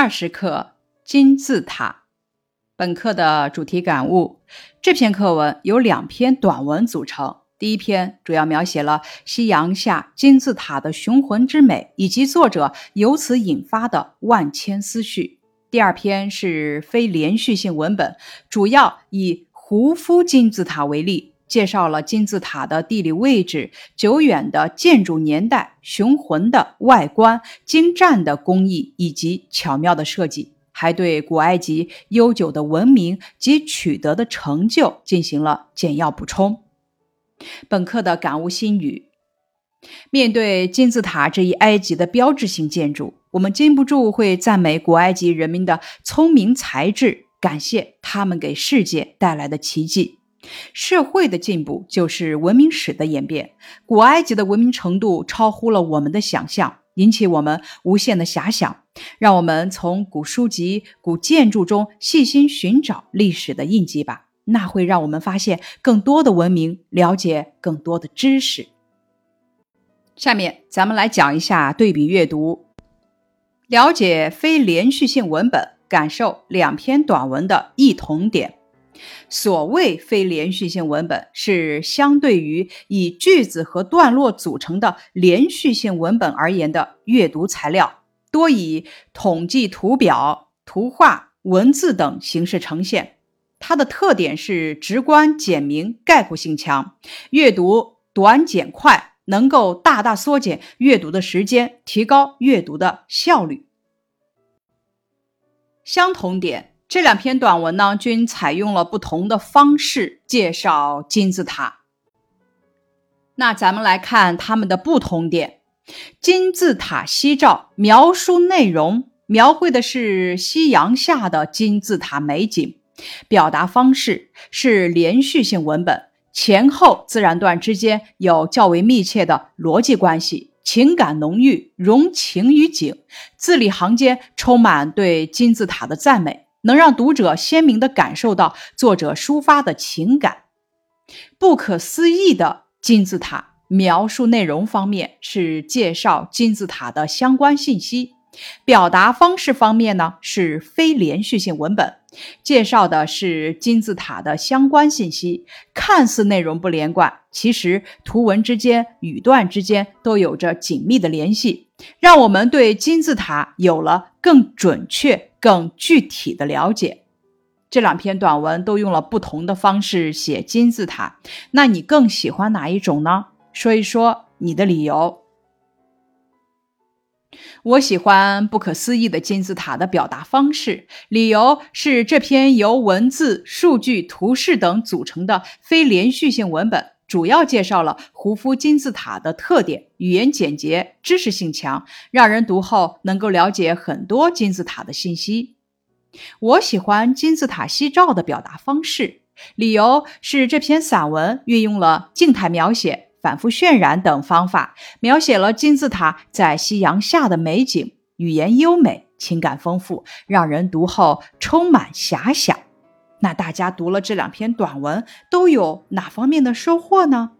二十课金字塔。本课的主题感悟：这篇课文由两篇短文组成。第一篇主要描写了夕阳下金字塔的雄浑之美，以及作者由此引发的万千思绪。第二篇是非连续性文本，主要以胡夫金字塔为例。介绍了金字塔的地理位置、久远的建筑年代、雄浑的外观、精湛的工艺以及巧妙的设计，还对古埃及悠久的文明及取得的成就进行了简要补充。本课的感悟心语：面对金字塔这一埃及的标志性建筑，我们禁不住会赞美古埃及人民的聪明才智，感谢他们给世界带来的奇迹。社会的进步就是文明史的演变。古埃及的文明程度超乎了我们的想象，引起我们无限的遐想。让我们从古书籍、古建筑中细心寻找历史的印记吧，那会让我们发现更多的文明，了解更多的知识。下面咱们来讲一下对比阅读，了解非连续性文本，感受两篇短文的异同点。所谓非连续性文本，是相对于以句子和段落组成的连续性文本而言的阅读材料，多以统计图表、图画、文字等形式呈现。它的特点是直观、简明、概括性强，阅读短简快，能够大大缩减阅读的时间，提高阅读的效率。相同点。这两篇短文呢，均采用了不同的方式介绍金字塔。那咱们来看它们的不同点。金字塔夕照描述内容，描绘的是夕阳下的金字塔美景，表达方式是连续性文本，前后自然段之间有较为密切的逻辑关系，情感浓郁，融情于景，字里行间充满对金字塔的赞美。能让读者鲜明地感受到作者抒发的情感。不可思议的金字塔描述内容方面是介绍金字塔的相关信息，表达方式方面呢是非连续性文本，介绍的是金字塔的相关信息。看似内容不连贯，其实图文之间、语段之间都有着紧密的联系，让我们对金字塔有了更准确。更具体的了解，这两篇短文都用了不同的方式写金字塔，那你更喜欢哪一种呢？说一说你的理由。我喜欢不可思议的金字塔的表达方式，理由是这篇由文字、数据、图示等组成的非连续性文本，主要介绍了胡夫金字塔的特点，语言简洁，知识性强，让人读后能够了解很多金字塔的信息。我喜欢金字塔夕照的表达方式，理由是这篇散文运用了静态描写。反复渲染等方法，描写了金字塔在夕阳下的美景，语言优美，情感丰富，让人读后充满遐想。那大家读了这两篇短文，都有哪方面的收获呢？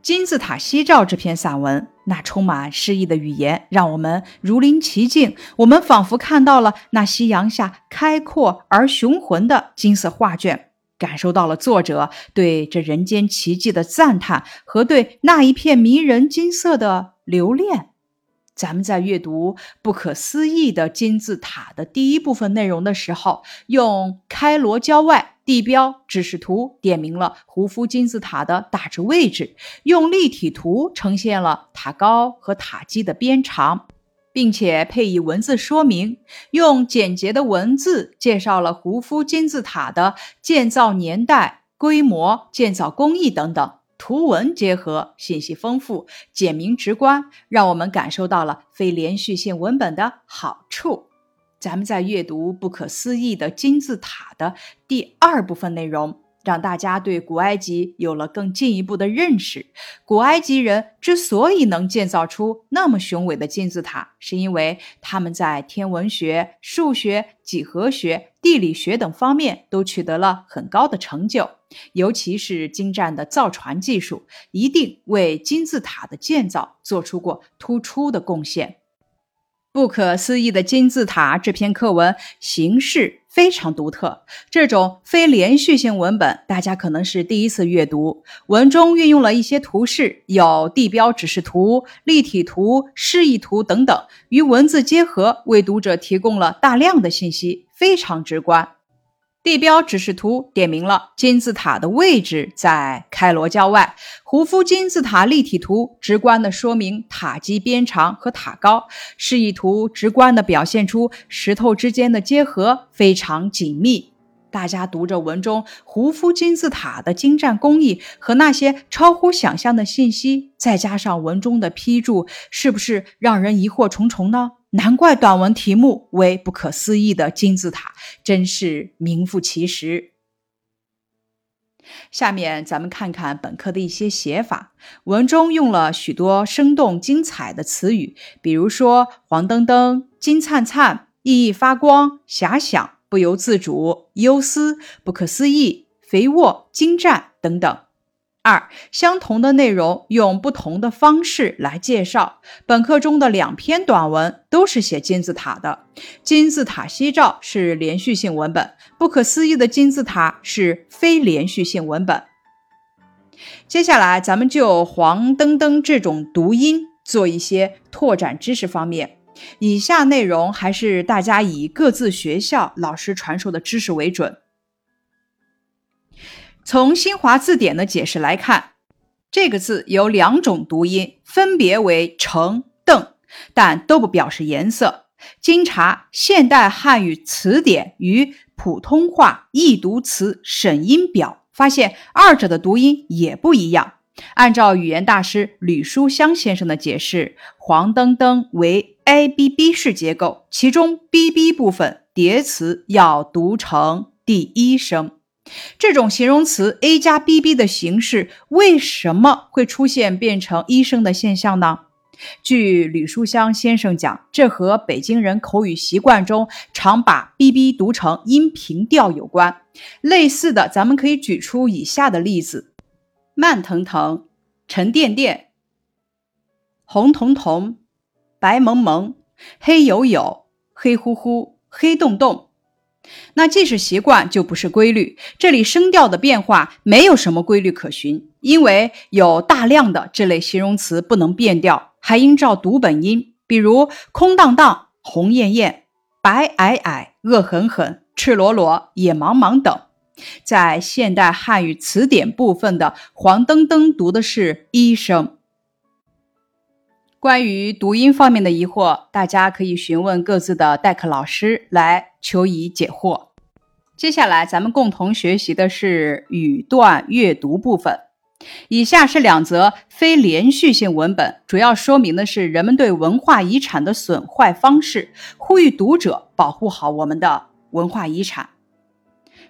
金字塔夕照这篇散文，那充满诗意的语言，让我们如临其境，我们仿佛看到了那夕阳下开阔而雄浑的金色画卷。感受到了作者对这人间奇迹的赞叹和对那一片迷人金色的留恋。咱们在阅读不可思议的金字塔的第一部分内容的时候，用开罗郊外地标指示图点明了胡夫金字塔的大致位置，用立体图呈现了塔高和塔基的边长。并且配以文字说明，用简洁的文字介绍了胡夫金字塔的建造年代、规模、建造工艺等等。图文结合，信息丰富，简明直观，让我们感受到了非连续性文本的好处。咱们在阅读不可思议的金字塔的第二部分内容。让大家对古埃及有了更进一步的认识。古埃及人之所以能建造出那么雄伟的金字塔，是因为他们在天文学、数学、几何学、地理学等方面都取得了很高的成就，尤其是精湛的造船技术，一定为金字塔的建造做出过突出的贡献。不可思议的金字塔这篇课文形式非常独特，这种非连续性文本大家可能是第一次阅读。文中运用了一些图示，有地标指示图、立体图、示意图等等，与文字结合，为读者提供了大量的信息，非常直观。地标指示图点明了金字塔的位置在开罗郊外。胡夫金字塔立体图直观地说明塔基边长和塔高。示意图直观地表现出石头之间的结合非常紧密。大家读着文中胡夫金字塔的精湛工艺和那些超乎想象的信息，再加上文中的批注，是不是让人疑惑重重呢？难怪短文题目为“不可思议的金字塔”，真是名副其实。下面咱们看看本课的一些写法，文中用了许多生动精彩的词语，比如说“黄澄澄”“金灿灿”“熠熠发光”“遐想”“不由自主”“忧思”“不可思议”“肥沃”“精湛”等等。二相同的内容用不同的方式来介绍。本课中的两篇短文都是写金字塔的，《金字塔西照》是连续性文本，不可思议的金字塔是非连续性文本。接下来，咱们就黄澄澄这种读音做一些拓展知识方面。以下内容还是大家以各自学校老师传授的知识为准。从新华字典的解释来看，这个字有两种读音，分别为橙、邓，但都不表示颜色。经查现代汉语词典与普通话易读词审音表，发现二者的读音也不一样。按照语言大师吕书香先生的解释，黄澄澄为 a b b 式结构，其中 b b 部分叠词要读成第一声。这种形容词 a 加 b b 的形式为什么会出现变成一声的现象呢？据吕书香先生讲，这和北京人口语习惯中常把 b b 读成音平调有关。类似的，咱们可以举出以下的例子：慢腾腾、沉甸甸、红彤彤、白蒙蒙、黑黝黝、黑乎乎、黑洞洞。那既是习惯，就不是规律。这里声调的变化没有什么规律可循，因为有大量的这类形容词不能变调，还应照读本音。比如空荡荡、红艳艳、白皑皑、恶狠狠、赤裸裸、野茫茫等。在现代汉语词典部分的黄澄澄读的是一声。关于读音方面的疑惑，大家可以询问各自的代课老师来求以解惑。接下来，咱们共同学习的是语段阅读部分。以下是两则非连续性文本，主要说明的是人们对文化遗产的损坏方式，呼吁读者保护好我们的文化遗产。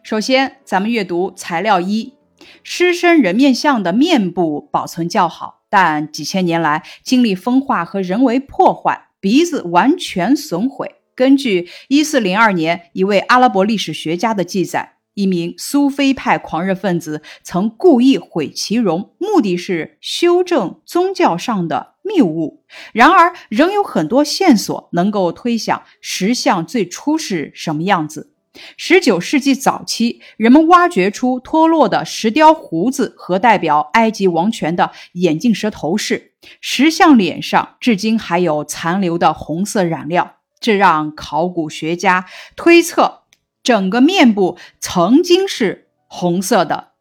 首先，咱们阅读材料一：狮身人面像的面部保存较好。但几千年来经历风化和人为破坏，鼻子完全损毁。根据一四零二年一位阿拉伯历史学家的记载，一名苏菲派狂热分子曾故意毁其容，目的是修正宗教上的谬误。然而，仍有很多线索能够推想石像最初是什么样子。十九世纪早期，人们挖掘出脱落的石雕胡子和代表埃及王权的眼镜蛇头饰。石像脸上至今还有残留的红色染料，这让考古学家推测整个面部曾经是红色的，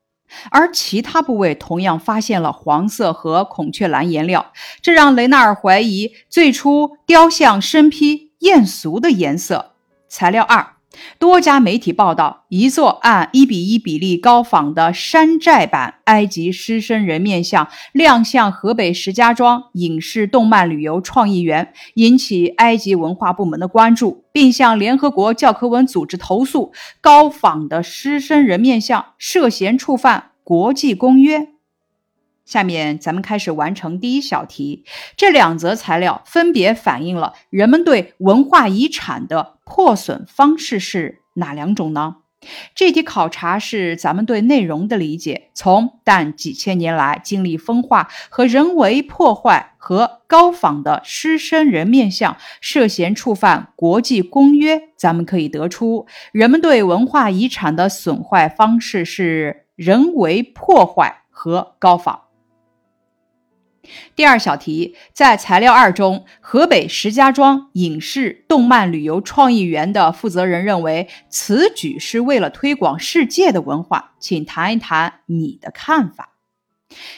而其他部位同样发现了黄色和孔雀蓝颜料，这让雷纳尔怀疑最初雕像身披艳俗的颜色。材料二。多家媒体报道，一座按一比一比例高仿的山寨版埃及狮身人面像亮相河北石家庄影视动漫旅游创意园，引起埃及文化部门的关注，并向联合国教科文组织投诉，高仿的狮身人面像涉嫌触犯国际公约。下面咱们开始完成第一小题。这两则材料分别反映了人们对文化遗产的破损方式是哪两种呢？这题考察是咱们对内容的理解，从但几千年来经历风化和人为破坏和高仿的狮身人面像涉嫌触犯国际公约，咱们可以得出，人们对文化遗产的损坏方式是人为破坏和高仿。第二小题，在材料二中，河北石家庄影视动漫旅游创意园的负责人认为，此举是为了推广世界的文化，请谈一谈你的看法。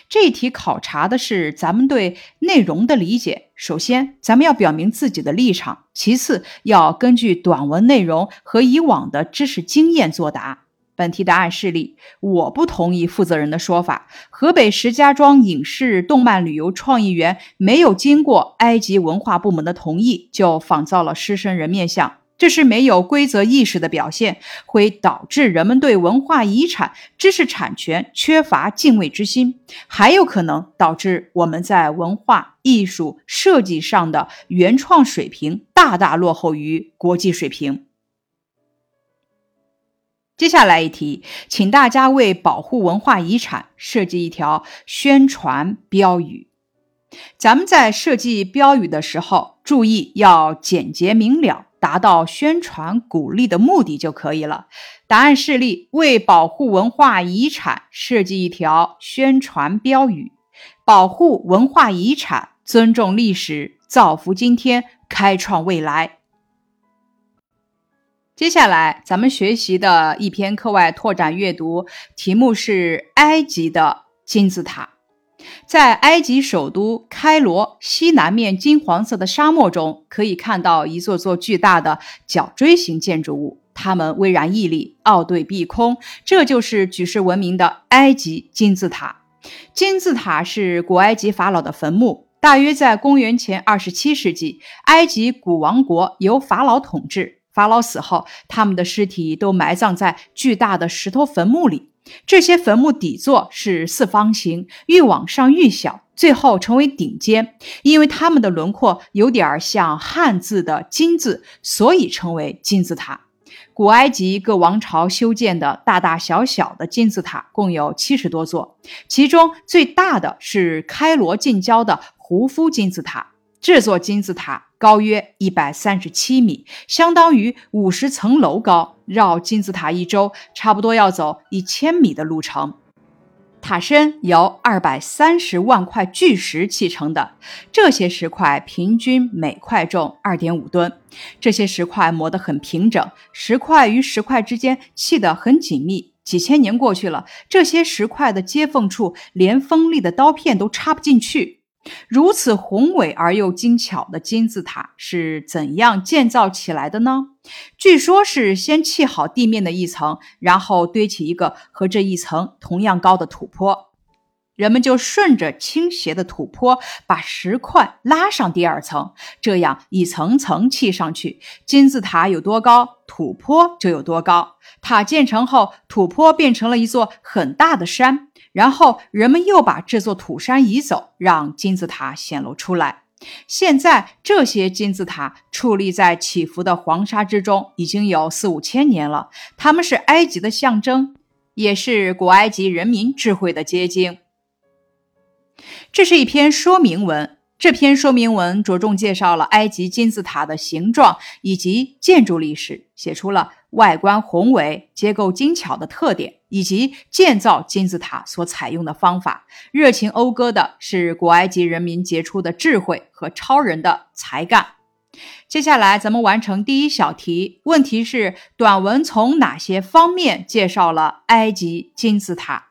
这一题考察的是咱们对内容的理解。首先，咱们要表明自己的立场；其次，要根据短文内容和以往的知识经验作答。本题答案示例：我不同意负责人的说法。河北石家庄影视动漫旅游创意园没有经过埃及文化部门的同意就仿造了狮身人面像，这是没有规则意识的表现，会导致人们对文化遗产知识产权缺乏敬畏之心，还有可能导致我们在文化艺术设计上的原创水平大大落后于国际水平。接下来一题，请大家为保护文化遗产设计一条宣传标语。咱们在设计标语的时候，注意要简洁明了，达到宣传鼓励的目的就可以了。答案示例：为保护文化遗产设计一条宣传标语，保护文化遗产，尊重历史，造福今天，开创未来。接下来，咱们学习的一篇课外拓展阅读题目是埃及的金字塔。在埃及首都开罗西南面金黄色的沙漠中，可以看到一座座巨大的角锥形建筑物，它们巍然屹立，傲对碧空。这就是举世闻名的埃及金字塔。金字塔是古埃及法老的坟墓，大约在公元前二十七世纪，埃及古王国由法老统治。法老死后，他们的尸体都埋葬在巨大的石头坟墓里。这些坟墓底座是四方形，越往上越小，最后成为顶尖。因为它们的轮廓有点像汉字的“金”字，所以称为金字塔。古埃及各王朝修建的大大小小的金字塔共有七十多座，其中最大的是开罗近郊的胡夫金字塔。这座金字塔高约一百三十七米，相当于五十层楼高。绕金字塔一周，差不多要走一千米的路程。塔身由二百三十万块巨石砌成的，这些石块平均每块重二点五吨。这些石块磨得很平整，石块与石块之间砌得很紧密。几千年过去了，这些石块的接缝处连锋利的刀片都插不进去。如此宏伟而又精巧的金字塔是怎样建造起来的呢？据说是先砌好地面的一层，然后堆起一个和这一层同样高的土坡，人们就顺着倾斜的土坡把石块拉上第二层，这样一层层砌上去，金字塔有多高，土坡就有多高。塔建成后，土坡变成了一座很大的山。然后人们又把这座土山移走，让金字塔显露出来。现在这些金字塔矗立在起伏的黄沙之中，已经有四五千年了。它们是埃及的象征，也是古埃及人民智慧的结晶。这是一篇说明文。这篇说明文着重介绍了埃及金字塔的形状以及建筑历史，写出了外观宏伟、结构精巧的特点，以及建造金字塔所采用的方法。热情讴歌的是古埃及人民杰出的智慧和超人的才干。接下来，咱们完成第一小题。问题是：短文从哪些方面介绍了埃及金字塔？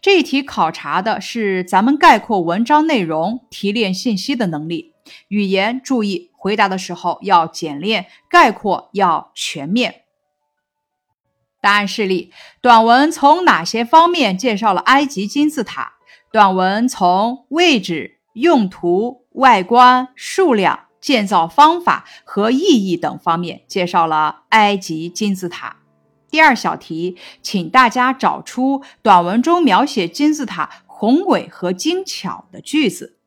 这一题考察的是咱们概括文章内容、提炼信息的能力。语言注意，回答的时候要简练，概括要全面。答案示例：短文从哪些方面介绍了埃及金字塔？短文从位置、用途、外观、数量、建造方法和意义等方面介绍了埃及金字塔。第二小题，请大家找出短文中描写金字塔宏伟和精巧的句子。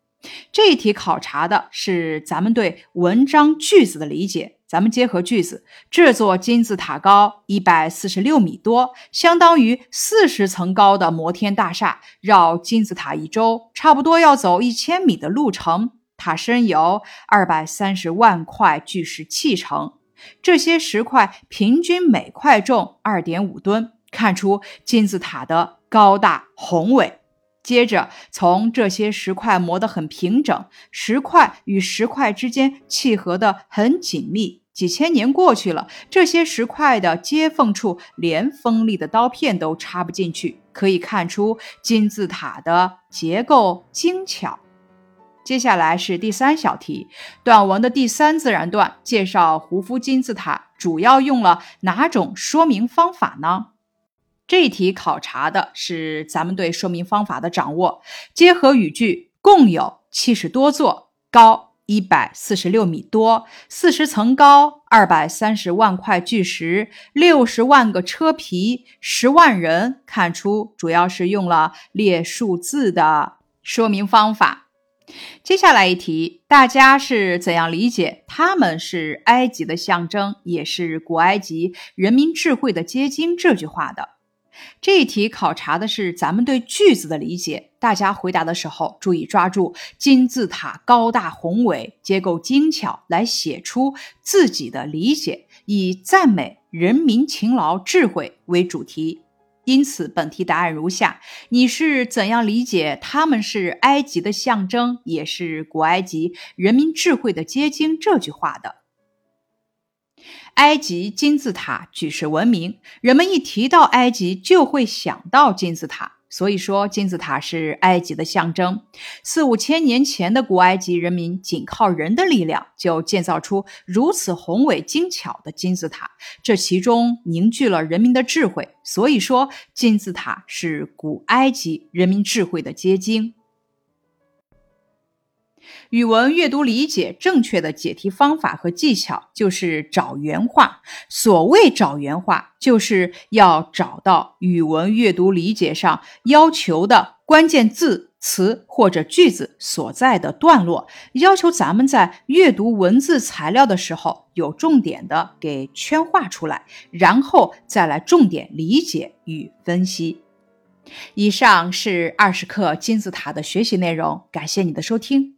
这一题考察的是咱们对文章句子的理解。咱们结合句子，这座金字塔高一百四十六米多，相当于四十层高的摩天大厦。绕金字塔一周，差不多要走一千米的路程。塔身由二百三十万块巨石砌成，这些石块平均每块重二点五吨，看出金字塔的高大宏伟。接着，从这些石块磨得很平整，石块与石块之间契合得很紧密。几千年过去了，这些石块的接缝处连锋利的刀片都插不进去，可以看出金字塔的结构精巧。接下来是第三小题，短文的第三自然段介绍胡夫金字塔，主要用了哪种说明方法呢？这一题考察的是咱们对说明方法的掌握。结合语句，共有七十多座，高一百四十六米多，四十层高，二百三十万块巨石，六十万个车皮，十万人。看出主要是用了列数字的说明方法。接下来一题，大家是怎样理解“他们是埃及的象征，也是古埃及人民智慧的结晶”这句话的？这一题考察的是咱们对句子的理解，大家回答的时候注意抓住金字塔高大宏伟、结构精巧来写出自己的理解，以赞美人民勤劳智慧为主题。因此，本题答案如下：你是怎样理解他们是埃及的象征，也是古埃及人民智慧的结晶这句话的？埃及金字塔举世闻名，人们一提到埃及就会想到金字塔，所以说金字塔是埃及的象征。四五千年前的古埃及人民仅靠人的力量就建造出如此宏伟精巧的金字塔，这其中凝聚了人民的智慧，所以说金字塔是古埃及人民智慧的结晶。语文阅读理解正确的解题方法和技巧就是找原话。所谓找原话，就是要找到语文阅读理解上要求的关键字词或者句子所在的段落，要求咱们在阅读文字材料的时候有重点的给圈画出来，然后再来重点理解与分析。以上是二十课金字塔的学习内容，感谢你的收听。